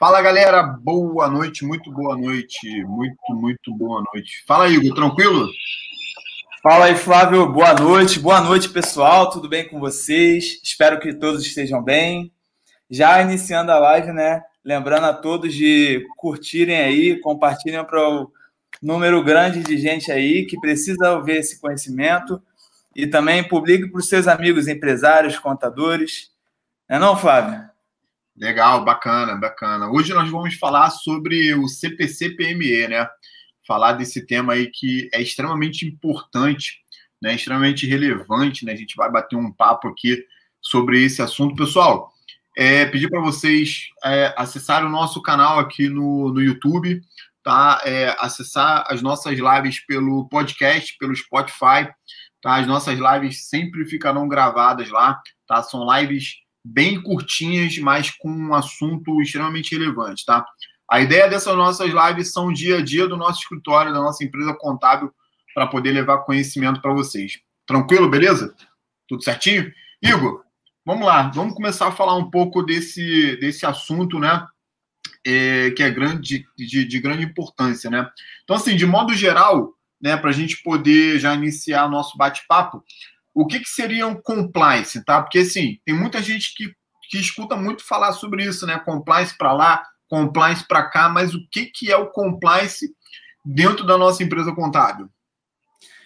Fala galera, boa noite, muito boa noite, muito, muito boa noite. Fala Igor, tranquilo? Fala aí, Flávio, boa noite, boa noite pessoal, tudo bem com vocês? Espero que todos estejam bem. Já iniciando a live, né? Lembrando a todos de curtirem aí, compartilhem para o número grande de gente aí que precisa ouvir esse conhecimento e também publique para os seus amigos empresários, contadores. Não é não, Flávio? Legal, bacana, bacana. Hoje nós vamos falar sobre o CPC-PME, né? Falar desse tema aí que é extremamente importante, né? Extremamente relevante, né? A gente vai bater um papo aqui sobre esse assunto. Pessoal, é, pedir para vocês é, acessarem o nosso canal aqui no, no YouTube, tá? É, acessar as nossas lives pelo podcast, pelo Spotify, tá? As nossas lives sempre ficarão gravadas lá, tá? São lives bem curtinhas, mas com um assunto extremamente relevante, tá? A ideia dessas nossas lives são o dia a dia do nosso escritório, da nossa empresa contábil, para poder levar conhecimento para vocês. Tranquilo, beleza? Tudo certinho? Igor, vamos lá, vamos começar a falar um pouco desse, desse assunto, né? É, que é grande, de, de grande importância, né? Então, assim, de modo geral, né, para a gente poder já iniciar nosso bate-papo, o que, que seria um compliance, tá? Porque, assim, tem muita gente que, que escuta muito falar sobre isso, né? Compliance para lá, compliance para cá, mas o que, que é o compliance dentro da nossa empresa contábil?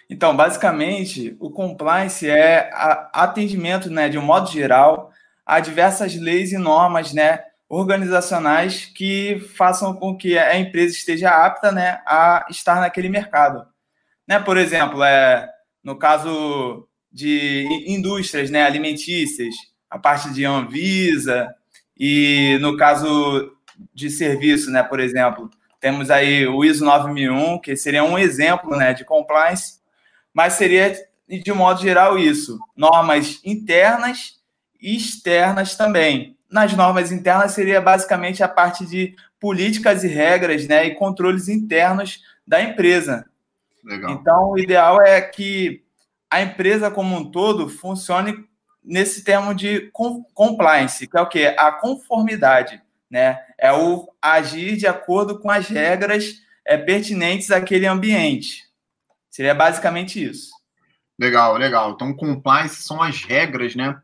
Então, basicamente, o compliance é atendimento, né, de um modo geral, a diversas leis e normas, né, organizacionais que façam com que a empresa esteja apta, né, a estar naquele mercado. Né, por exemplo, é, no caso de indústrias né, alimentícias, a parte de Anvisa, e no caso de serviço, né, por exemplo, temos aí o ISO 9001, que seria um exemplo né, de compliance, mas seria, de modo geral, isso: normas internas e externas também. Nas normas internas seria basicamente a parte de políticas e regras né, e controles internos da empresa. Legal. Então, o ideal é que a empresa como um todo funcione nesse termo de compliance, que é o que? A conformidade, né? É o agir de acordo com as regras é, pertinentes àquele ambiente. Seria basicamente isso. Legal, legal. Então, compliance são as regras, né?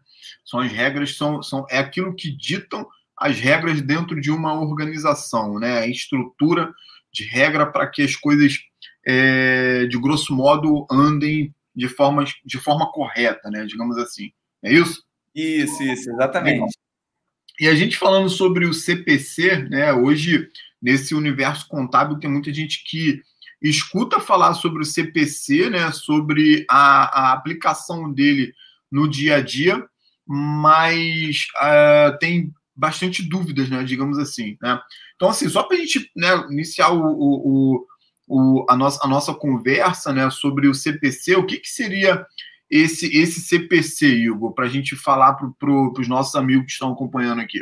São as regras, são, são, é aquilo que ditam as regras dentro de uma organização, né? A estrutura de regra para que as coisas, é, de grosso modo, andem de forma, de forma correta, né? Digamos assim. É isso? Isso, isso, exatamente. E a gente falando sobre o CPC, né? Hoje, nesse universo contábil, tem muita gente que escuta falar sobre o CPC, né? Sobre a, a aplicação dele no dia a dia, mas uh, tem bastante dúvidas, né? Digamos assim, né? Então, assim, só para a gente né, iniciar o, o, o, a, nossa, a nossa conversa né, sobre o CPC, o que, que seria esse, esse CPC, Igor, para a gente falar para pro, os nossos amigos que estão acompanhando aqui?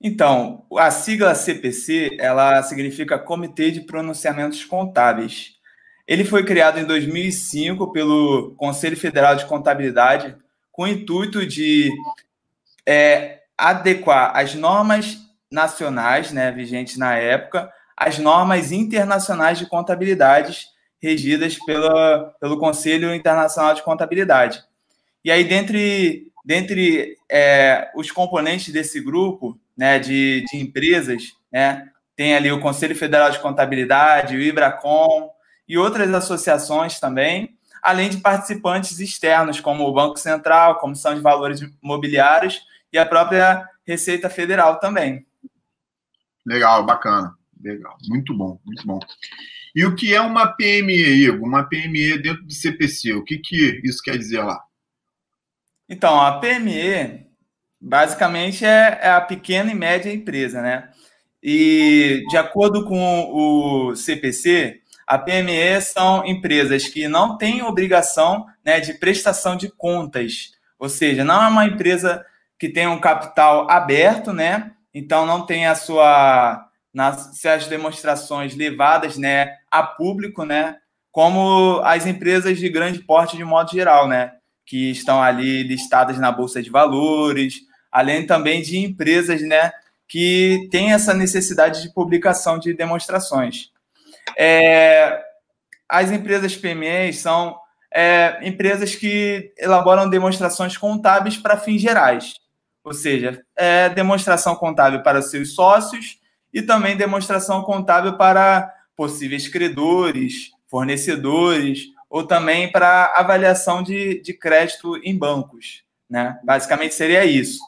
Então, a sigla CPC, ela significa Comitê de Pronunciamentos Contábeis. Ele foi criado em 2005 pelo Conselho Federal de Contabilidade com o intuito de é, adequar as normas nacionais, né, vigentes na época, as normas internacionais de contabilidade regidas pela, pelo Conselho Internacional de Contabilidade. E aí, dentre, dentre é, os componentes desse grupo né, de, de empresas, né, tem ali o Conselho Federal de Contabilidade, o IBRACOM e outras associações também, além de participantes externos, como o Banco Central, Comissão de Valores Imobiliários e a própria Receita Federal também. Legal, bacana. Legal, muito bom, muito bom. E o que é uma PME, Igor? Uma PME dentro do CPC? O que, que isso quer dizer lá? Então, a PME basicamente é, é a pequena e média empresa, né? E de acordo com o CPC, a PME são empresas que não têm obrigação né, de prestação de contas, ou seja, não é uma empresa que tem um capital aberto, né? Então não tem a sua nas as demonstrações levadas né, a público, né, como as empresas de grande porte de modo geral, né, que estão ali listadas na Bolsa de Valores, além também de empresas né, que tem essa necessidade de publicação de demonstrações. É, as empresas PMEs são é, empresas que elaboram demonstrações contábeis para fins gerais, ou seja, é, demonstração contábil para seus sócios e também demonstração contábil para possíveis credores, fornecedores ou também para avaliação de, de crédito em bancos. Né? Basicamente seria isso.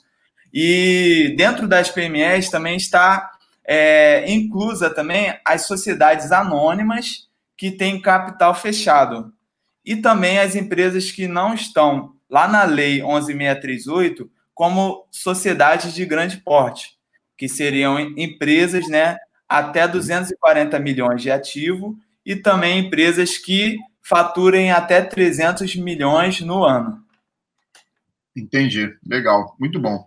E dentro das PMEs também está é, inclusa também as sociedades anônimas que têm capital fechado. E também as empresas que não estão lá na Lei 11.638 como sociedades de grande porte, que seriam empresas né, até 240 milhões de ativo e também empresas que faturem até 300 milhões no ano. Entendi. Legal. Muito bom.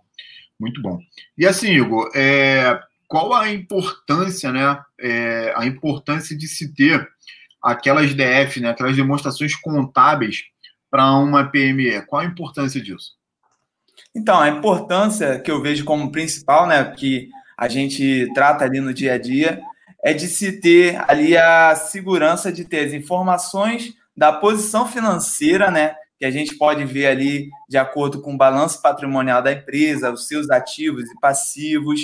Muito bom. E assim, Igor, é, qual a importância, né? É, a importância de se ter aquelas DF, né? Aquelas demonstrações contábeis para uma PME. Qual a importância disso? Então, a importância que eu vejo como principal, né? Que a gente trata ali no dia a dia, é de se ter ali a segurança de ter as informações da posição financeira, né? Que a gente pode ver ali de acordo com o balanço patrimonial da empresa, os seus ativos e passivos,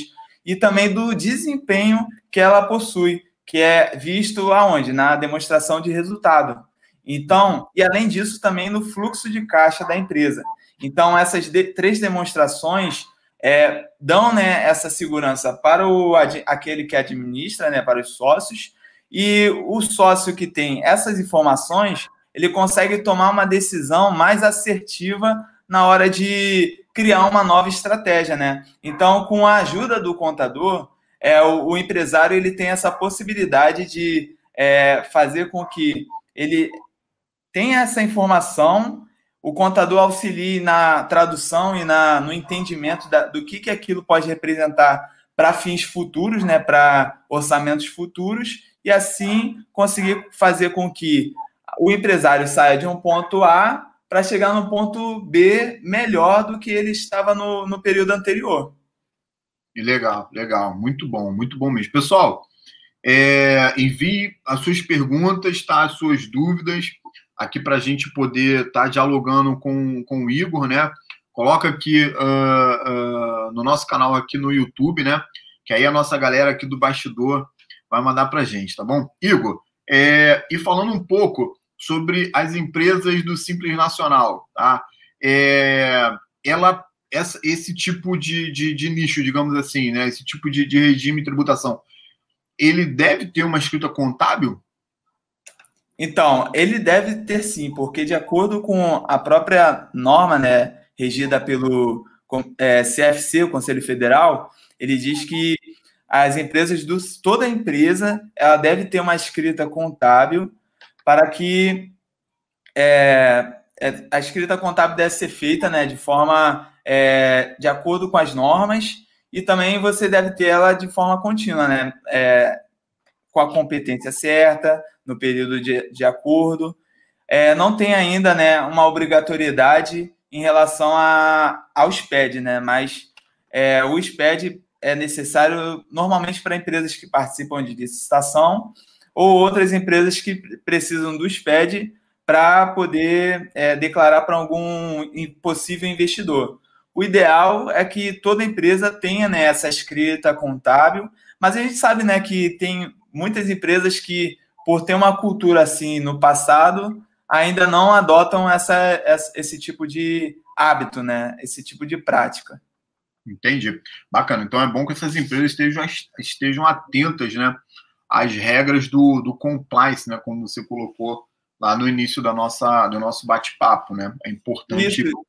e também do desempenho que ela possui, que é visto aonde? Na demonstração de resultado. Então, e além disso, também no fluxo de caixa da empresa. Então, essas de, três demonstrações é, dão né, essa segurança para o, aquele que administra, né, para os sócios, e o sócio que tem essas informações, ele consegue tomar uma decisão mais assertiva na hora de criar uma nova estratégia, né? Então, com a ajuda do contador, é, o, o empresário ele tem essa possibilidade de é, fazer com que ele tenha essa informação o contador auxilie na tradução e na, no entendimento da, do que, que aquilo pode representar para fins futuros, né, para orçamentos futuros, e assim conseguir fazer com que o empresário saia de um ponto A para chegar no ponto B melhor do que ele estava no, no período anterior. Legal, legal, muito bom, muito bom mesmo. Pessoal, é, envie as suas perguntas, tá? as suas dúvidas aqui para a gente poder estar tá dialogando com, com o Igor, né? Coloca aqui uh, uh, no nosso canal aqui no YouTube, né? Que aí a nossa galera aqui do bastidor vai mandar para a gente, tá bom? Igor, é, e falando um pouco sobre as empresas do Simples Nacional, tá? É, ela, essa, esse tipo de, de, de, nicho, digamos assim, né? Esse tipo de, de regime de tributação, ele deve ter uma escrita contábil? Então, ele deve ter sim, porque de acordo com a própria norma, né, regida pelo é, CFC, o Conselho Federal, ele diz que as empresas, do, toda empresa, ela deve ter uma escrita contábil para que é, é, a escrita contábil deve ser feita né, de forma é, de acordo com as normas e também você deve ter ela de forma contínua, né, é, com a competência certa, no período de, de acordo. É, não tem ainda né, uma obrigatoriedade em relação a, ao SPED, né? mas é, o SPED é necessário normalmente para empresas que participam de licitação ou outras empresas que precisam do SPED para poder é, declarar para algum possível investidor. O ideal é que toda empresa tenha né, essa escrita contábil, mas a gente sabe né, que tem muitas empresas que por ter uma cultura assim no passado, ainda não adotam essa, esse tipo de hábito, né? Esse tipo de prática. Entendi. Bacana. Então é bom que essas empresas estejam, estejam atentas, né? Às regras do, do compliance, né? Como você colocou lá no início da nossa, do nosso bate-papo, né? É importante. Isso.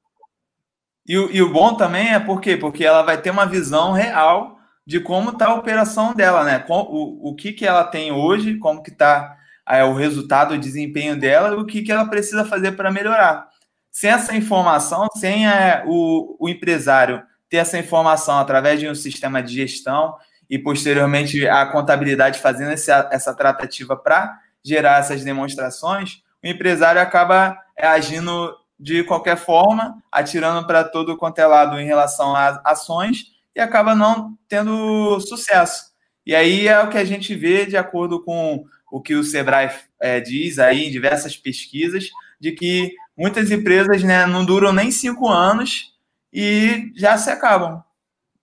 E, e o bom também é por quê? Porque ela vai ter uma visão real de como está a operação dela, né? O, o que, que ela tem hoje, como que está é, o resultado, o desempenho dela e o que, que ela precisa fazer para melhorar. Sem essa informação, sem é, o, o empresário ter essa informação através de um sistema de gestão e posteriormente a contabilidade fazendo essa, essa tratativa para gerar essas demonstrações, o empresário acaba é, agindo de qualquer forma, atirando para todo quanto é lado em relação às ações e acaba não tendo sucesso. E aí é o que a gente vê de acordo com o que o Sebrae é, diz aí em diversas pesquisas, de que muitas empresas né, não duram nem cinco anos e já se acabam.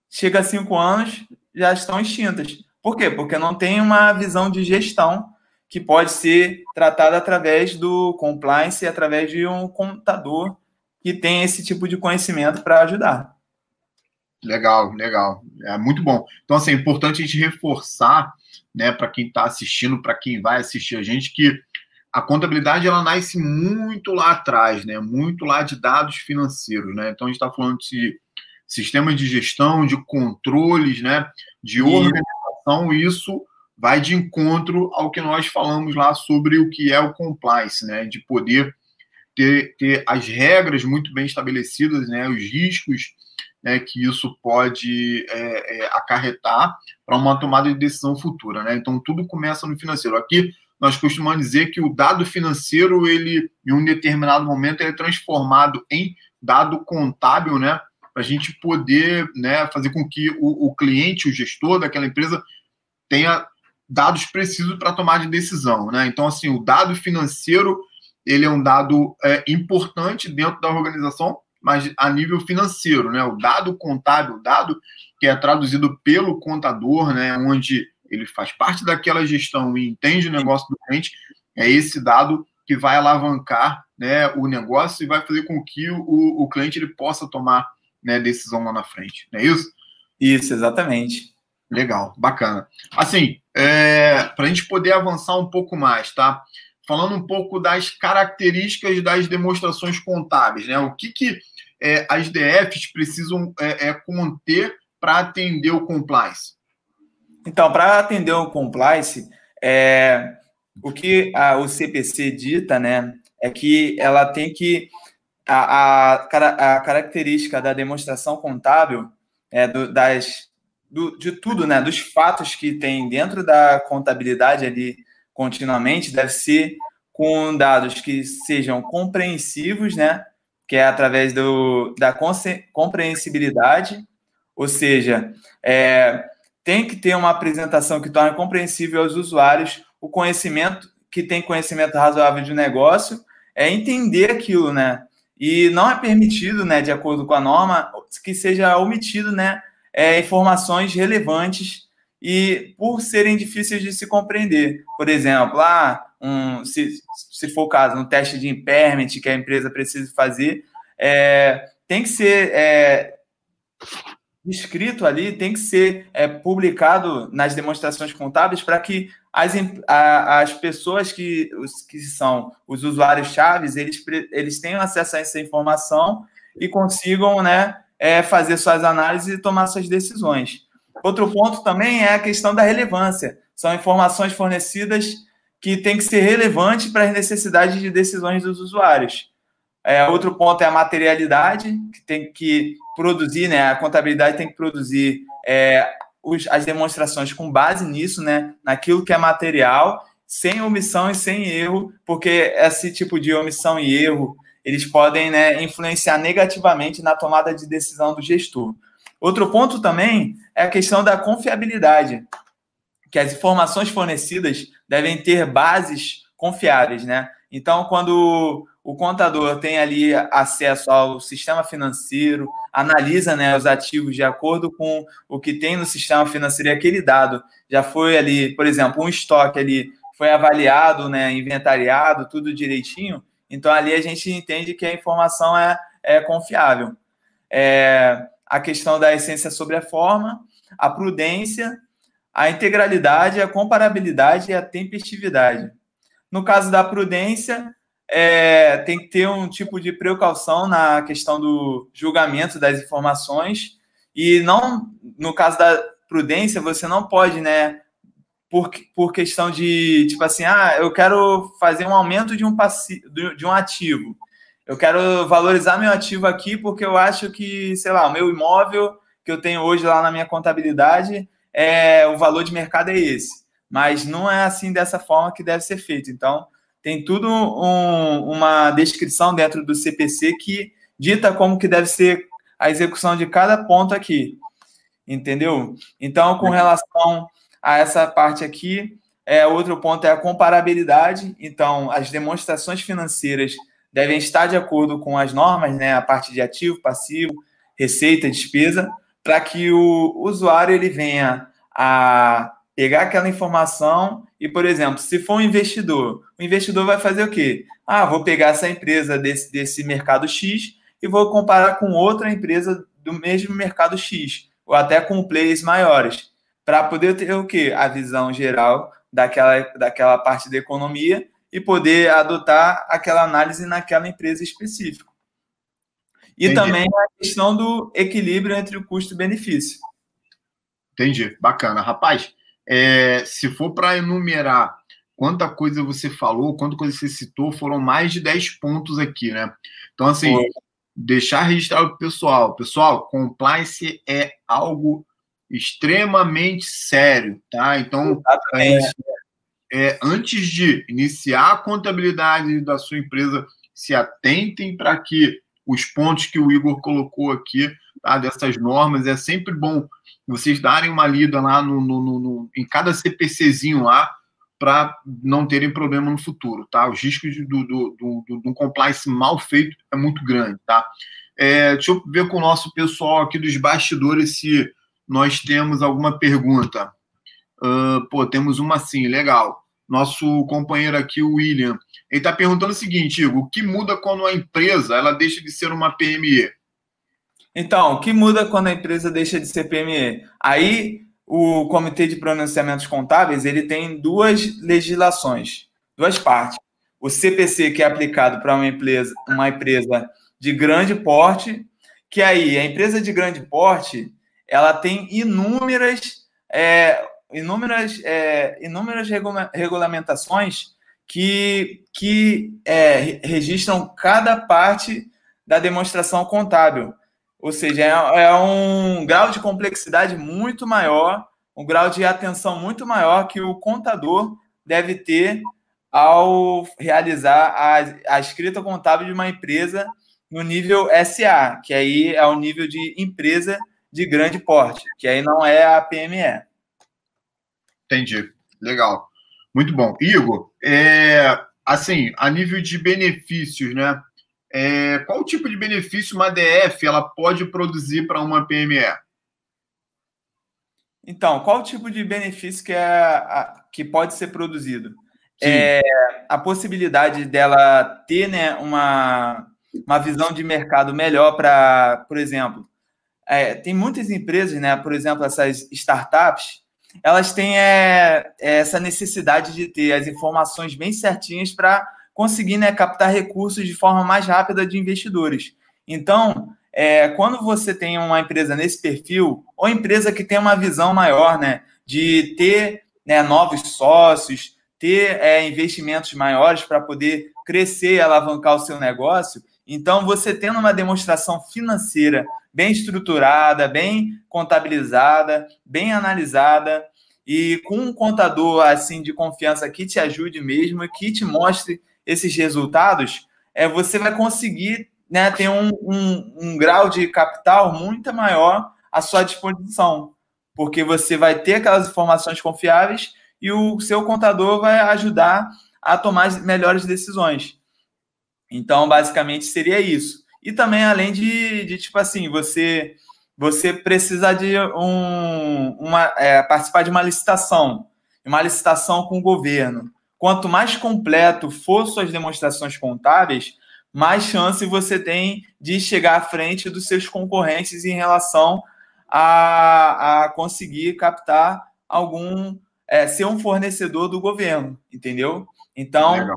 Chega a cinco anos, já estão extintas. Por quê? Porque não tem uma visão de gestão que pode ser tratada através do compliance, através de um contador que tem esse tipo de conhecimento para ajudar. Legal, legal. É muito bom. Então, assim, é importante a gente reforçar, né, para quem está assistindo, para quem vai assistir a gente, que a contabilidade ela nasce muito lá atrás, né? Muito lá de dados financeiros, né? Então a gente está falando de sistemas de gestão, de controles, né? De organização, e isso vai de encontro ao que nós falamos lá sobre o que é o compliance, né? De poder ter, ter as regras muito bem estabelecidas, né? Os riscos né, que isso pode é, é, acarretar para uma tomada de decisão futura, né? Então tudo começa no financeiro. Aqui nós costumamos dizer que o dado financeiro, ele, em um determinado momento, é transformado em dado contábil, né? Para a gente poder né, fazer com que o, o cliente, o gestor daquela empresa, tenha dados precisos para tomar de decisão, né? Então, assim, o dado financeiro, ele é um dado é, importante dentro da organização, mas a nível financeiro, né? O dado contábil, o dado que é traduzido pelo contador, né? Onde ele faz parte daquela gestão e entende o negócio do cliente, é esse dado que vai alavancar né, o negócio e vai fazer com que o, o cliente ele possa tomar né, decisão lá na frente. Não é isso? Isso, exatamente. Legal, bacana. Assim, é, para a gente poder avançar um pouco mais, tá? Falando um pouco das características das demonstrações contábeis, né? O que, que é, as DFs precisam é, é conter para atender o compliance? Então, para atender o compliance, é, o que a, o CPC dita, né, é que ela tem que a, a, a característica da demonstração contábil é, do, das, do, de tudo, né, dos fatos que tem dentro da contabilidade ali continuamente, deve ser com dados que sejam compreensivos, né, que é através do, da compreensibilidade, ou seja, é, tem que ter uma apresentação que torne compreensível aos usuários o conhecimento, que tem conhecimento razoável de negócio, é entender aquilo, né? E não é permitido, né, de acordo com a norma, que seja omitido, né, é, informações relevantes e por serem difíceis de se compreender. Por exemplo, ah, um, se, se for o caso, um teste de impairment que a empresa precisa fazer, é, tem que ser é, escrito ali tem que ser é, publicado nas demonstrações contábeis para que as, a, as pessoas que, os, que são os usuários chaves eles, eles tenham acesso a essa informação e consigam né, é, fazer suas análises e tomar suas decisões. Outro ponto também é a questão da relevância. São informações fornecidas que têm que ser relevantes para as necessidades de decisões dos usuários. É, outro ponto é a materialidade, que tem que produzir, né? A contabilidade tem que produzir é, os, as demonstrações com base nisso, né? Naquilo que é material, sem omissão e sem erro, porque esse tipo de omissão e erro eles podem né, influenciar negativamente na tomada de decisão do gestor. Outro ponto também é a questão da confiabilidade, que as informações fornecidas devem ter bases confiáveis, né? Então, quando o contador tem ali acesso ao sistema financeiro, analisa né, os ativos de acordo com o que tem no sistema financeiro e aquele dado já foi ali, por exemplo, um estoque ali foi avaliado, né, inventariado, tudo direitinho. Então ali a gente entende que a informação é, é confiável. É, a questão da essência sobre a forma, a prudência, a integralidade, a comparabilidade e a tempestividade. No caso da prudência, é, tem que ter um tipo de precaução na questão do julgamento das informações e não, no caso da prudência, você não pode, né, por, por questão de, tipo assim, ah, eu quero fazer um aumento de um, passivo, de um ativo. Eu quero valorizar meu ativo aqui porque eu acho que, sei lá, o meu imóvel que eu tenho hoje lá na minha contabilidade, é o valor de mercado é esse. Mas não é assim dessa forma que deve ser feito. Então, tem tudo um, uma descrição dentro do CPC que dita como que deve ser a execução de cada ponto aqui. entendeu? Então, com relação a essa parte aqui, é, outro ponto é a comparabilidade. Então, as demonstrações financeiras devem estar de acordo com as normas, né, a parte de ativo, passivo, receita, despesa, para que o usuário ele venha a pegar aquela informação e, por exemplo, se for um investidor, o investidor vai fazer o quê? Ah, vou pegar essa empresa desse, desse mercado X e vou comparar com outra empresa do mesmo mercado X, ou até com players maiores, para poder ter o quê? A visão geral daquela, daquela parte da economia e poder adotar aquela análise naquela empresa específica. E Entendi. também a questão do equilíbrio entre o custo e benefício. Entendi, bacana. Rapaz, é, se for para enumerar quanta coisa você falou, quanta coisa você citou, foram mais de 10 pontos aqui, né? Então, assim, Foi. deixar registrado para o pessoal. Pessoal, compliance é algo extremamente sério, tá? Então, é, é, antes de iniciar a contabilidade da sua empresa, se atentem para que os pontos que o Igor colocou aqui, tá, dessas normas, é sempre bom vocês darem uma lida lá no, no, no em cada CPCzinho lá, para não terem problema no futuro, tá? Os riscos do, do, do, do, do compliance mal feito é muito grande, tá? É, deixa eu ver com o nosso pessoal aqui dos bastidores se nós temos alguma pergunta. Uh, pô, temos uma sim, legal. Nosso companheiro aqui, o William, ele está perguntando o seguinte, Igor, o que muda quando a empresa ela deixa de ser uma PME? Então, o que muda quando a empresa deixa de ser PME? Aí, o Comitê de Pronunciamentos Contábeis ele tem duas legislações, duas partes. O CPC, que é aplicado para uma empresa, uma empresa de grande porte, que aí, a empresa de grande porte, ela tem inúmeras, é, inúmeras, é, inúmeras regulamentações que, que é, registram cada parte da demonstração contábil. Ou seja, é, é, um grau de complexidade muito maior, um grau de atenção muito maior que o contador deve ter ao realizar a, a escrita contábil de uma empresa no nível SA, que aí é o nível de empresa de grande porte, que aí não é a PME. Entendi. Legal. Muito bom. Igor, é, assim, a nível de benefícios, né? É, qual tipo de benefício uma DF ela pode produzir para uma PME? Então, qual tipo de benefício que, é a, que pode ser produzido? É, a possibilidade dela ter né, uma, uma visão de mercado melhor para, por exemplo, é, tem muitas empresas, né, por exemplo, essas startups, elas têm é, essa necessidade de ter as informações bem certinhas para conseguir né, captar recursos de forma mais rápida de investidores. Então, é, quando você tem uma empresa nesse perfil, ou empresa que tem uma visão maior né, de ter né, novos sócios, ter é, investimentos maiores para poder crescer e alavancar o seu negócio, então você tendo uma demonstração financeira bem estruturada, bem contabilizada, bem analisada e com um contador assim de confiança que te ajude mesmo e que te mostre esses resultados, é, você vai conseguir né, ter um, um, um grau de capital muito maior à sua disposição, porque você vai ter aquelas informações confiáveis e o seu contador vai ajudar a tomar melhores decisões. Então, basicamente, seria isso. E também, além de, de tipo assim, você você precisa de um, uma, é, participar de uma licitação, uma licitação com o governo. Quanto mais completo for suas demonstrações contábeis, mais chance você tem de chegar à frente dos seus concorrentes em relação a, a conseguir captar algum, é, ser um fornecedor do governo, entendeu? Então, Legal.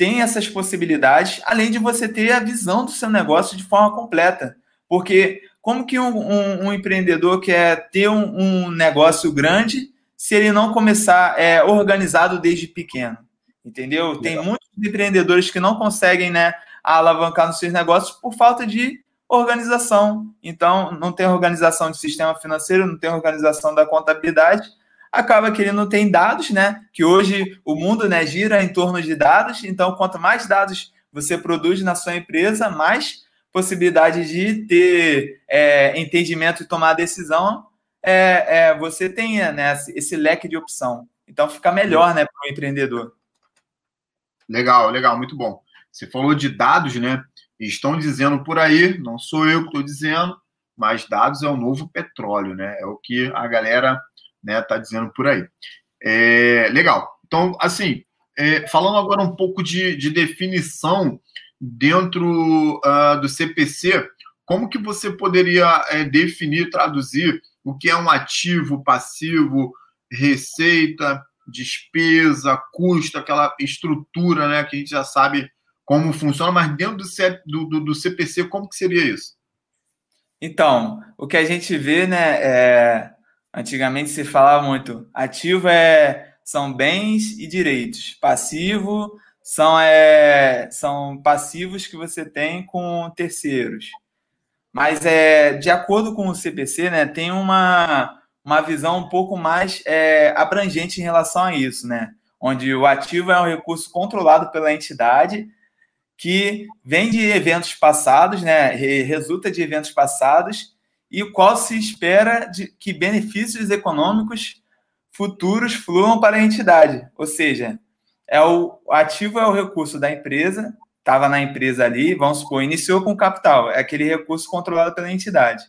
Tem essas possibilidades, além de você ter a visão do seu negócio de forma completa. Porque como que um, um, um empreendedor quer ter um, um negócio grande se ele não começar é, organizado desde pequeno. Entendeu? Tem muitos empreendedores que não conseguem né, alavancar nos seus negócios por falta de organização. Então, não tem organização de sistema financeiro, não tem organização da contabilidade. Acaba que ele não tem dados, né? Que hoje o mundo né, gira em torno de dados. Então, quanto mais dados você produz na sua empresa, mais possibilidade de ter é, entendimento e tomar decisão, é, é, você tenha né, esse leque de opção. Então fica melhor né, para o empreendedor. Legal, legal, muito bom. Você falou de dados, né? Estão dizendo por aí, não sou eu que estou dizendo, mas dados é o novo petróleo, né? É o que a galera né, tá dizendo por aí. É, legal. Então, assim, é, falando agora um pouco de, de definição dentro uh, do CPC, como que você poderia é, definir, traduzir o que é um ativo, passivo, receita, despesa, custo, aquela estrutura, né, que a gente já sabe como funciona, mas dentro do, do, do CPC, como que seria isso? Então, o que a gente vê, né, é, antigamente se falava muito, ativo é, são bens e direitos, passivo são, é, são passivos que você tem com terceiros. Mas é, de acordo com o CPC, né, tem uma, uma visão um pouco mais é, abrangente em relação a isso, né? Onde o ativo é um recurso controlado pela entidade que vem de eventos passados, né? Resulta de eventos passados e qual se espera de que benefícios econômicos futuros fluam para a entidade. Ou seja, é o, o ativo é o recurso da empresa, estava na empresa ali, vamos supor, iniciou com capital, é aquele recurso controlado pela entidade.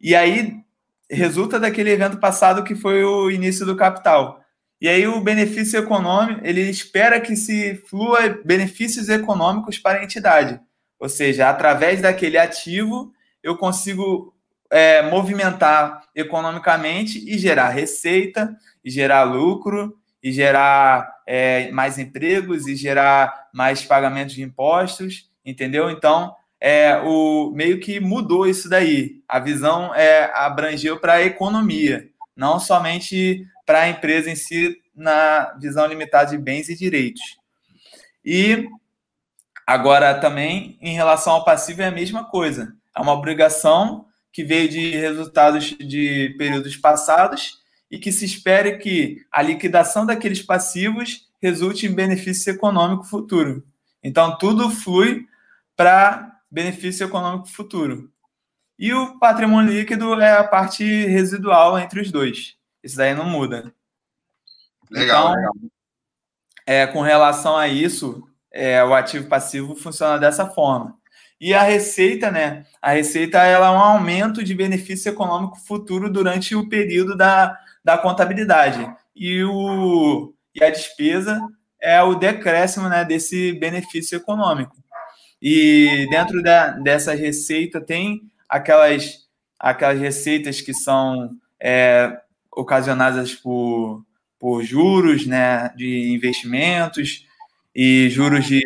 E aí resulta daquele evento passado que foi o início do capital. E aí o benefício econômico, ele espera que se flua benefícios econômicos para a entidade. Ou seja, através daquele ativo, eu consigo é, movimentar economicamente e gerar receita, e gerar lucro, e gerar é, mais empregos, e gerar mais pagamentos de impostos, entendeu? Então, é, o meio que mudou isso daí. A visão é, abrangeu para a economia, não somente para a empresa em si, na visão limitada de bens e direitos. E agora também, em relação ao passivo, é a mesma coisa. É uma obrigação que veio de resultados de períodos passados e que se espere que a liquidação daqueles passivos resulte em benefício econômico futuro. Então, tudo flui para benefício econômico futuro. E o patrimônio líquido é a parte residual entre os dois. Isso daí não muda. Legal, então, legal. É, com relação a isso, é, o ativo passivo funciona dessa forma. E a receita, né? A receita ela é um aumento de benefício econômico futuro durante o período da, da contabilidade. E, o, e a despesa é o decréscimo né, desse benefício econômico. E dentro da, dessa receita tem aquelas, aquelas receitas que são é, ocasionadas por, por juros né, de investimentos e juros de,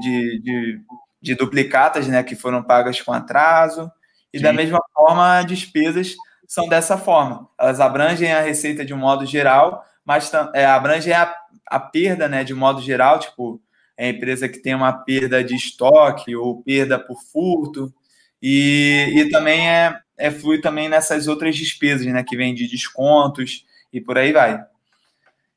de, de, de duplicatas né, que foram pagas com atraso. E Sim. da mesma forma, despesas são dessa forma. Elas abrangem a receita de um modo geral, mas é, abrangem a, a perda né, de modo geral, tipo é empresa que tem uma perda de estoque ou perda por furto, e, e também é, é flui também nessas outras despesas, né, que vem de descontos e por aí vai.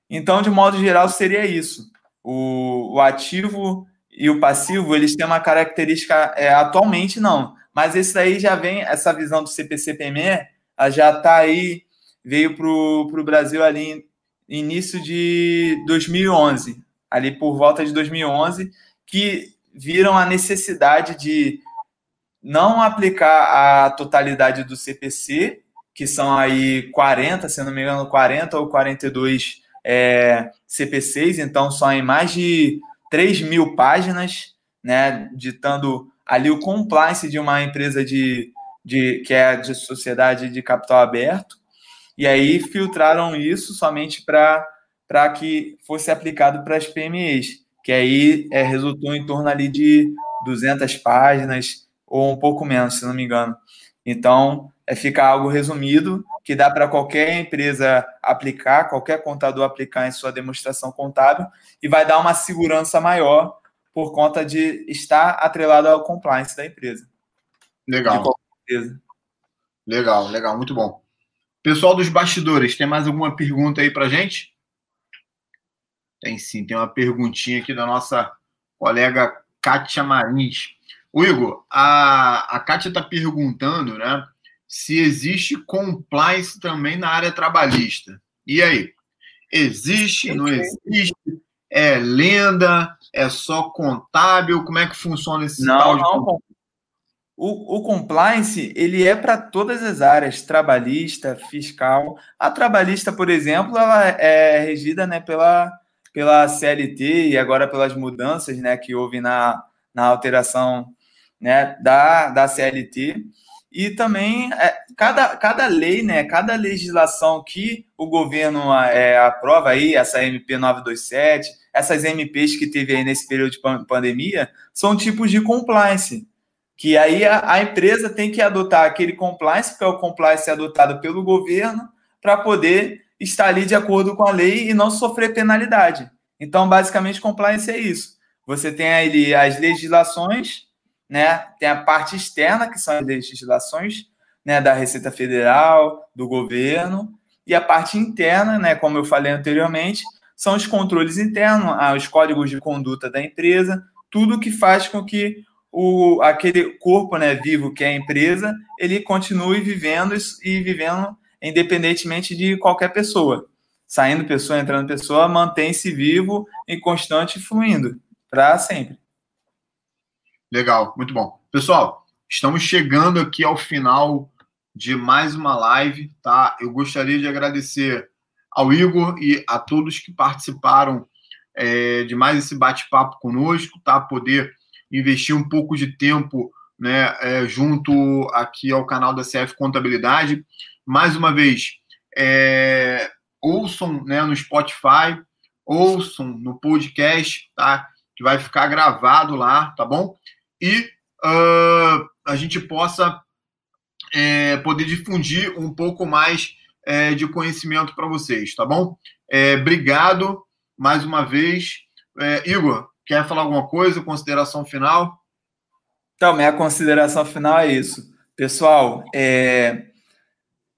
Então, de modo geral, seria isso. O, o ativo e o passivo, eles têm uma característica, é, atualmente não, mas esse daí já vem, essa visão do CPC-PME, já está aí, veio para o Brasil ali início de 2011, ali por volta de 2011, que viram a necessidade de não aplicar a totalidade do CPC, que são aí 40, se não me engano, 40 ou 42 é, CPCs, então são em mais de 3 mil páginas, né, ditando ali o compliance de uma empresa de, de que é de sociedade de capital aberto, e aí filtraram isso somente para que fosse aplicado para as PMEs, que aí é, resultou em torno ali de 200 páginas ou um pouco menos, se não me engano. Então, fica algo resumido que dá para qualquer empresa aplicar, qualquer contador aplicar em sua demonstração contábil e vai dar uma segurança maior por conta de estar atrelado ao compliance da empresa. Legal. Legal, legal, muito bom. Pessoal dos bastidores, tem mais alguma pergunta aí para gente? Tem sim, tem uma perguntinha aqui da nossa colega Kátia Marins. O Igor, a, a Kátia está perguntando, né? Se existe compliance também na área trabalhista. E aí? Existe, não existe? É lenda? É só contábil? Como é que funciona esse não, tal de... Não, o, o compliance ele é para todas as áreas, trabalhista, fiscal. A trabalhista, por exemplo, ela é regida né, pela, pela CLT e agora pelas mudanças né, que houve na, na alteração né, da, da CLT. E também é, cada, cada lei, né, cada legislação que o governo é, aprova aí, essa MP 927, essas MPs que teve aí nesse período de pandemia, são tipos de compliance que aí a, a, empresa tem que adotar aquele compliance, porque é o compliance adotado pelo governo, para poder estar ali de acordo com a lei e não sofrer penalidade. Então, basicamente, compliance é isso. Você tem ali as legislações, né? Tem a parte externa, que são as legislações né, da Receita Federal, do governo, e a parte interna, né, como eu falei anteriormente, são os controles internos, ah, os códigos de conduta da empresa, tudo que faz com que o, aquele corpo né, vivo que é a empresa, ele continue vivendo e vivendo independentemente de qualquer pessoa. Saindo pessoa, entrando pessoa, mantém-se vivo e constante fluindo para sempre. Legal, muito bom. Pessoal, estamos chegando aqui ao final de mais uma live, tá? Eu gostaria de agradecer ao Igor e a todos que participaram é, de mais esse bate-papo conosco, tá? Poder investir um pouco de tempo né, é, junto aqui ao canal da CF Contabilidade. Mais uma vez, é, ouçam né, no Spotify, ouçam no podcast, tá? Que vai ficar gravado lá, tá bom? E uh, a gente possa é, poder difundir um pouco mais é, de conhecimento para vocês, tá bom? É, obrigado mais uma vez. É, Igor, Quer falar alguma coisa? Consideração final? Então, minha consideração final é isso. Pessoal, é,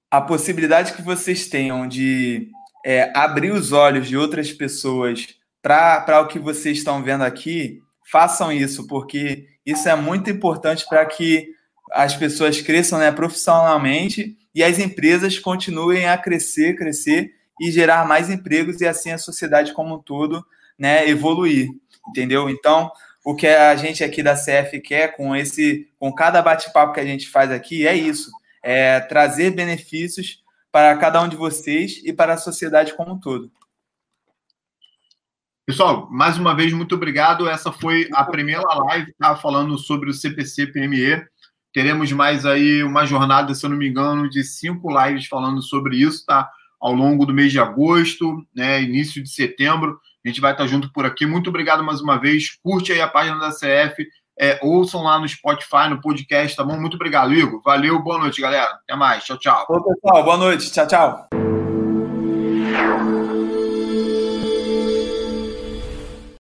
a possibilidade que vocês tenham de é, abrir os olhos de outras pessoas para o que vocês estão vendo aqui, façam isso, porque isso é muito importante para que as pessoas cresçam né, profissionalmente e as empresas continuem a crescer, crescer e gerar mais empregos e assim a sociedade como um todo né, evoluir entendeu? Então, o que a gente aqui da CF quer com esse, com cada bate-papo que a gente faz aqui é isso, é trazer benefícios para cada um de vocês e para a sociedade como um todo. Pessoal, mais uma vez, muito obrigado. Essa foi a primeira live, tá? Falando sobre o CPC PME. Teremos mais aí uma jornada, se eu não me engano, de cinco lives falando sobre isso, tá? Ao longo do mês de agosto, né? Início de setembro. A gente vai estar junto por aqui. Muito obrigado mais uma vez. Curte aí a página da CF. É, ouçam lá no Spotify, no podcast, tá bom? Muito obrigado, Igor. Valeu, boa noite, galera. Até mais. Tchau, tchau. Ô, pessoal, boa noite. Tchau, tchau.